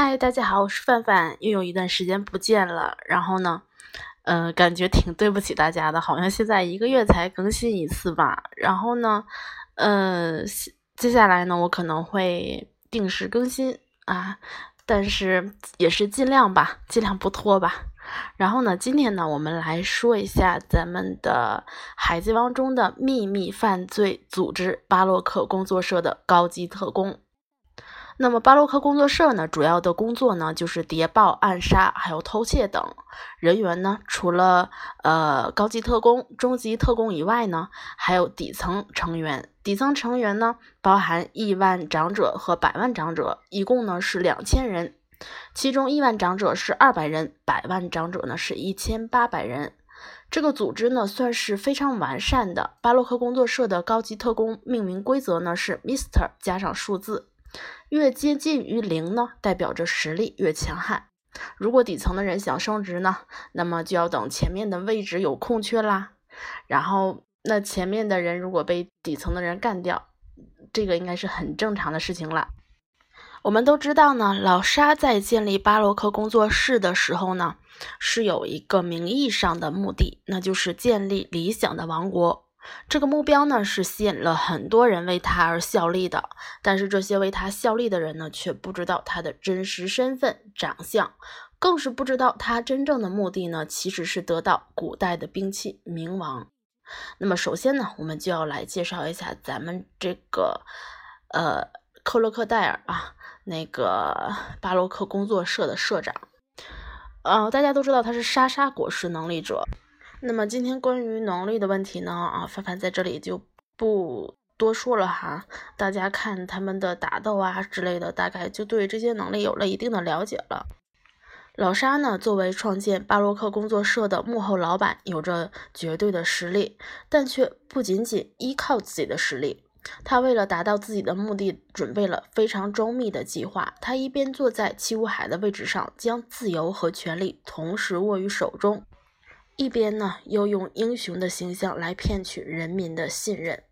嗨，大家好，我是范范，又有一段时间不见了。然后呢，呃，感觉挺对不起大家的，好像现在一个月才更新一次吧。然后呢，呃，接下来呢，我可能会定时更新啊，但是也是尽量吧，尽量不拖吧。然后呢，今天呢，我们来说一下咱们的《海贼王》中的秘密犯罪组织巴洛克工作社的高级特工。那么巴洛克工作社呢，主要的工作呢就是谍报、暗杀，还有偷窃等。人员呢，除了呃高级特工、中级特工以外呢，还有底层成员。底层成员呢，包含亿万长者和百万长者，一共呢是两千人。其中亿万长者是二百人，百万长者呢是一千八百人。这个组织呢算是非常完善的。巴洛克工作社的高级特工命名规则呢是 Mister 加上数字。越接近于零呢，代表着实力越强悍。如果底层的人想升职呢，那么就要等前面的位置有空缺啦。然后，那前面的人如果被底层的人干掉，这个应该是很正常的事情了。我们都知道呢，老沙在建立巴洛克工作室的时候呢，是有一个名义上的目的，那就是建立理想的王国。这个目标呢，是吸引了很多人为他而效力的，但是这些为他效力的人呢，却不知道他的真实身份、长相，更是不知道他真正的目的呢，其实是得到古代的兵器冥王。那么，首先呢，我们就要来介绍一下咱们这个呃克洛克戴尔啊，那个 巴洛克工作社的社长。呃，大家都知道他是莎莎果实能力者。那么今天关于能力的问题呢，啊，凡凡在这里就不多说了哈。大家看他们的打斗啊之类的，大概就对这些能力有了一定的了解了。老沙呢，作为创建巴洛克工作社的幕后老板，有着绝对的实力，但却不仅仅依靠自己的实力。他为了达到自己的目的，准备了非常周密的计划。他一边坐在七武海的位置上，将自由和权力同时握于手中。一边呢，又用英雄的形象来骗取人民的信任，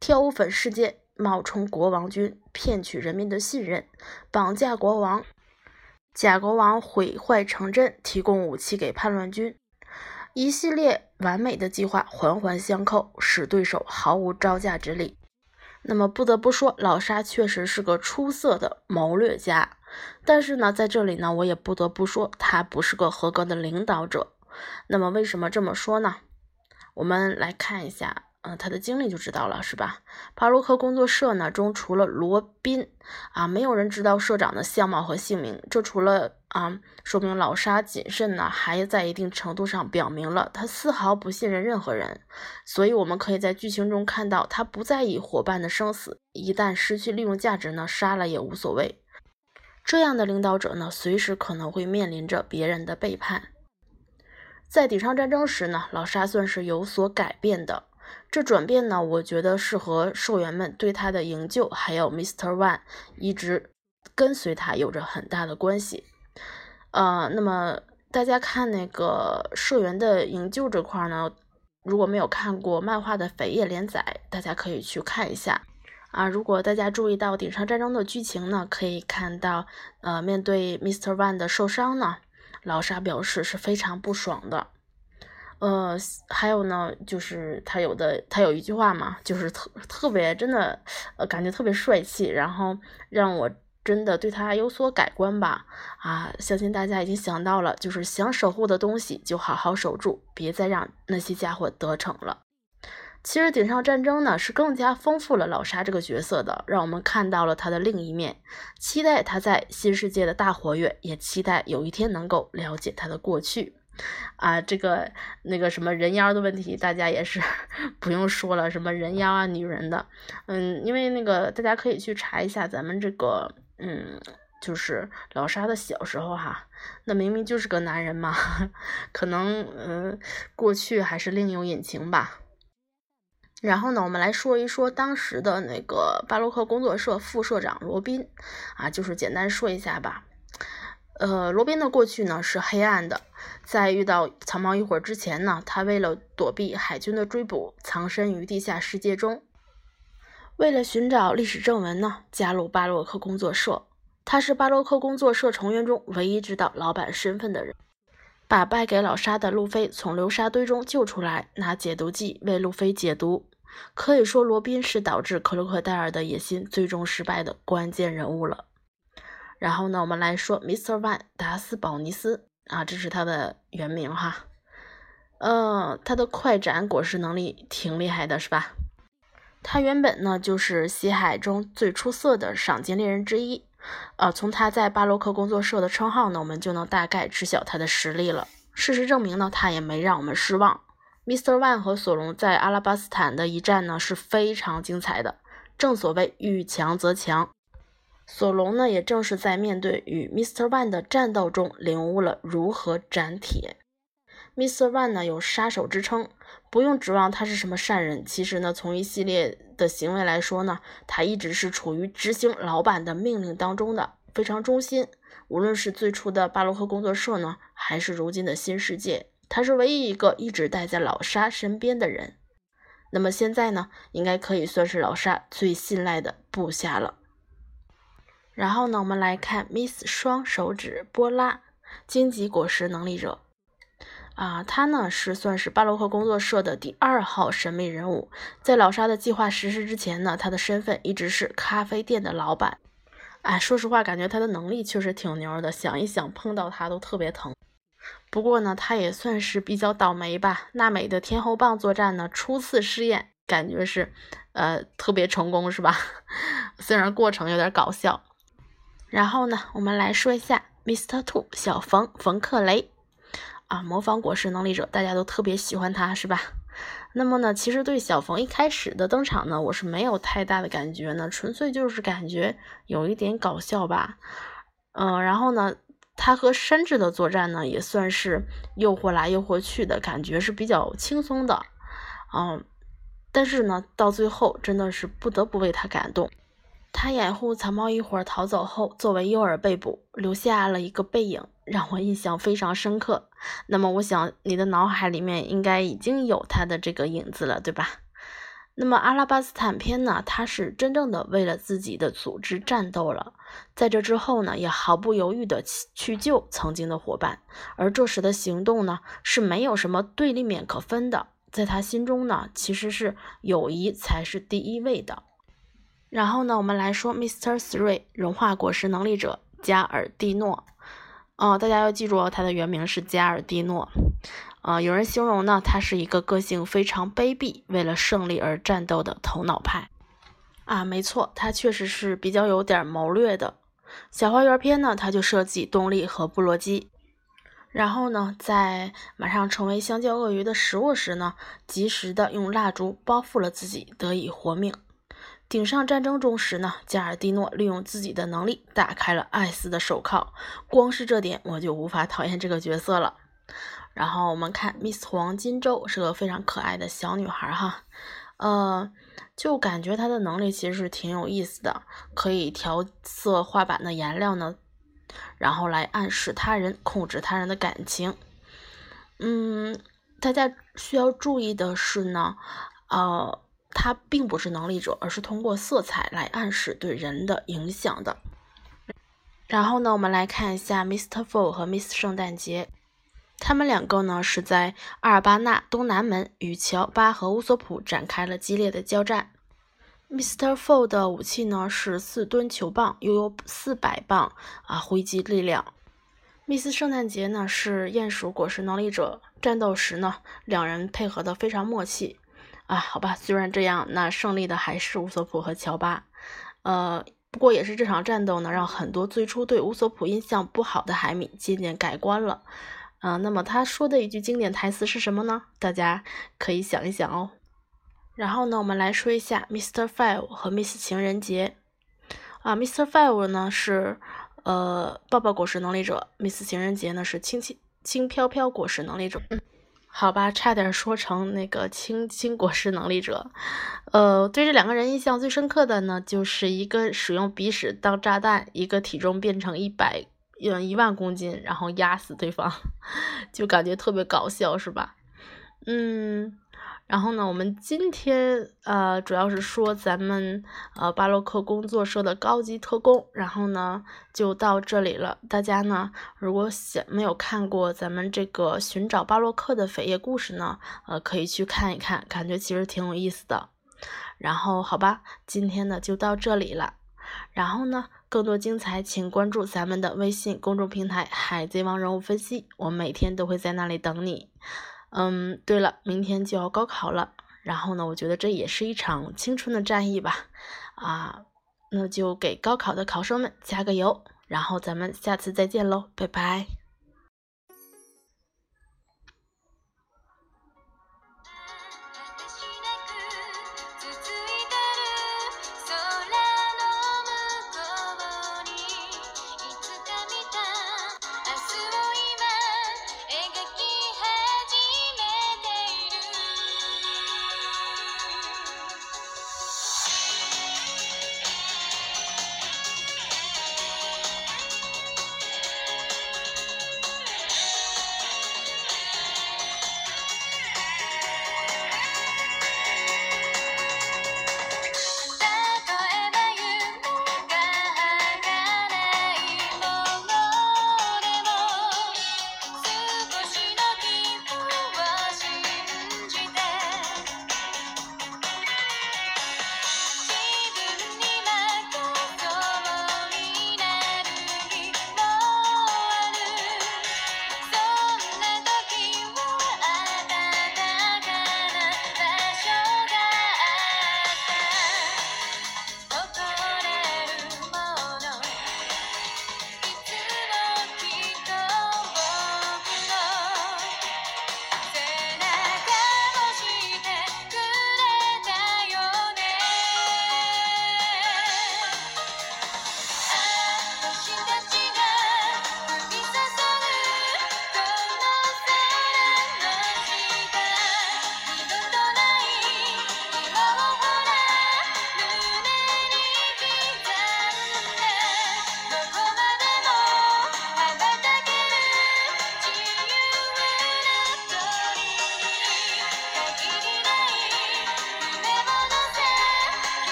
跳舞粉事件冒充国王军骗取人民的信任，绑架国王，假国王毁坏城镇，提供武器给叛乱军，一系列完美的计划环环相扣，使对手毫无招架之力。那么不得不说，老沙确实是个出色的谋略家，但是呢，在这里呢，我也不得不说，他不是个合格的领导者。那么为什么这么说呢？我们来看一下，呃，他的经历就知道了，是吧？巴洛克工作社呢中，除了罗宾啊，没有人知道社长的相貌和姓名。这除了啊，说明老沙谨慎呢，还在一定程度上表明了他丝毫不信任任何人。所以，我们可以在剧情中看到，他不在意伙伴的生死，一旦失去利用价值呢，杀了也无所谓。这样的领导者呢，随时可能会面临着别人的背叛。在顶上战争时呢，老沙算是有所改变的。这转变呢，我觉得是和社员们对他的营救，还有 Mr. One 一直跟随他有着很大的关系。呃，那么大家看那个社员的营救这块呢，如果没有看过漫画的扉页连载，大家可以去看一下啊。如果大家注意到顶上战争的剧情呢，可以看到，呃，面对 Mr. One 的受伤呢。老沙表示是非常不爽的，呃，还有呢，就是他有的他有一句话嘛，就是特特别真的，呃，感觉特别帅气，然后让我真的对他有所改观吧。啊，相信大家已经想到了，就是想守护的东西就好好守住，别再让那些家伙得逞了。其实顶上战争呢是更加丰富了老沙这个角色的，让我们看到了他的另一面。期待他在新世界的大活跃，也期待有一天能够了解他的过去。啊，这个那个什么人妖的问题，大家也是 不用说了，什么人妖啊、女人的，嗯，因为那个大家可以去查一下咱们这个，嗯，就是老沙的小时候哈，那明明就是个男人嘛，可能嗯过去还是另有隐情吧。然后呢，我们来说一说当时的那个巴洛克工作社副社长罗宾啊，就是简单说一下吧。呃，罗宾的过去呢是黑暗的，在遇到草帽一伙之前呢，他为了躲避海军的追捕，藏身于地下世界中。为了寻找历史正文呢，加入巴洛克工作社。他是巴洛克工作社成员中唯一知道老板身份的人。把败给老沙的路飞从流沙堆中救出来，拿解毒剂为路飞解毒。可以说，罗宾是导致克洛克戴尔的野心最终失败的关键人物了。然后呢，我们来说 Mr. One 达斯保尼斯啊，这是他的原名哈。呃，他的快斩果实能力挺厉害的，是吧？他原本呢就是西海中最出色的赏金猎人之一。呃，从他在巴洛克工作社的称号呢，我们就能大概知晓他的实力了。事实证明呢，他也没让我们失望。Mr. One 和索隆在阿拉巴斯坦的一战呢是非常精彩的。正所谓遇强则强，索隆呢也正是在面对与 Mr. One 的战斗中领悟了如何斩铁。Mr. One 呢有杀手之称，不用指望他是什么善人。其实呢，从一系列的行为来说呢，他一直是处于执行老板的命令当中的，非常忠心。无论是最初的巴洛克工作社呢，还是如今的新世界，他是唯一一个一直待在老沙身边的人。那么现在呢，应该可以算是老沙最信赖的部下了。然后呢，我们来看 Miss 双手指波拉，荆棘果实能力者。啊，他呢是算是巴洛克工作社的第二号神秘人物。在老沙的计划实施之前呢，他的身份一直是咖啡店的老板。哎，说实话，感觉他的能力确实挺牛的，想一想碰到他都特别疼。不过呢，他也算是比较倒霉吧。娜美的天后棒作战呢，初次试验感觉是呃特别成功，是吧？虽然过程有点搞笑。然后呢，我们来说一下 Mr. Two 小冯冯克雷。啊，模仿果实能力者，大家都特别喜欢他，是吧？那么呢，其实对小冯一开始的登场呢，我是没有太大的感觉呢，纯粹就是感觉有一点搞笑吧。嗯，然后呢，他和山治的作战呢，也算是诱惑来诱惑去的感觉是比较轻松的。嗯，但是呢，到最后真的是不得不为他感动。他掩护草帽一伙逃走后，作为诱饵被捕，留下了一个背影。让我印象非常深刻。那么，我想你的脑海里面应该已经有他的这个影子了，对吧？那么，阿拉巴斯坦篇呢？他是真正的为了自己的组织战斗了。在这之后呢，也毫不犹豫的去救曾经的伙伴。而这时的行动呢，是没有什么对立面可分的。在他心中呢，其实是友谊才是第一位的。然后呢，我们来说 Mr. Three 融化果实能力者加尔蒂诺。哦，大家要记住哦，他的原名是加尔蒂诺。呃，有人形容呢，他是一个个性非常卑鄙、为了胜利而战斗的头脑派。啊，没错，他确实是比较有点谋略的。小花园篇呢，他就设计动力和布洛基，然后呢，在马上成为香蕉鳄鱼的食物时呢，及时的用蜡烛包覆了自己，得以活命。顶上战争中时呢，加尔蒂诺利用自己的能力打开了艾斯的手铐，光是这点我就无法讨厌这个角色了。然后我们看 Miss 黄金周是个非常可爱的小女孩哈，呃，就感觉他的能力其实是挺有意思的，可以调色画板的颜料呢，然后来暗示他人，控制他人的感情。嗯，大家需要注意的是呢，呃。他并不是能力者，而是通过色彩来暗示对人的影响的。然后呢，我们来看一下 Mr. Fall 和 Miss 圣诞节，他们两个呢是在阿尔巴纳东南门与乔巴和乌索普展开了激烈的交战。Mr. Fall 的武器呢是四吨球棒，拥有四百磅啊挥击力量。Miss 圣诞节呢是鼹鼠果实能力者，战斗时呢两人配合的非常默契。啊，好吧，虽然这样，那胜利的还是乌索普和乔巴。呃，不过也是这场战斗呢，让很多最初对乌索普印象不好的海米渐渐改观了。啊，那么他说的一句经典台词是什么呢？大家可以想一想哦。然后呢，我们来说一下 Mr. Five 和 Miss 情人节。啊，Mr. Five 呢是呃抱抱果实能力者，Miss 情人节呢是轻轻轻飘飘果实能力者。好吧，差点说成那个轻轻果实能力者。呃，对这两个人印象最深刻的呢，就是一个使用鼻屎当炸弹，一个体重变成一百嗯一万公斤，然后压死对方，就感觉特别搞笑，是吧？嗯，然后呢，我们今天呃主要是说咱们呃巴洛克工作社的高级特工，然后呢就到这里了。大家呢如果想没有看过咱们这个寻找巴洛克的扉页故事呢，呃可以去看一看，感觉其实挺有意思的。然后好吧，今天呢就到这里了。然后呢，更多精彩请关注咱们的微信公众平台“海贼王人物分析”，我每天都会在那里等你。嗯，对了，明天就要高考了，然后呢，我觉得这也是一场青春的战役吧，啊，那就给高考的考生们加个油，然后咱们下次再见喽，拜拜。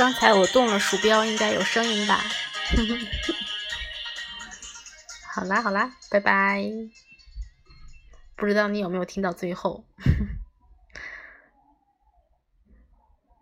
刚才我动了鼠标，应该有声音吧？好啦好啦，拜拜。不知道你有没有听到最后？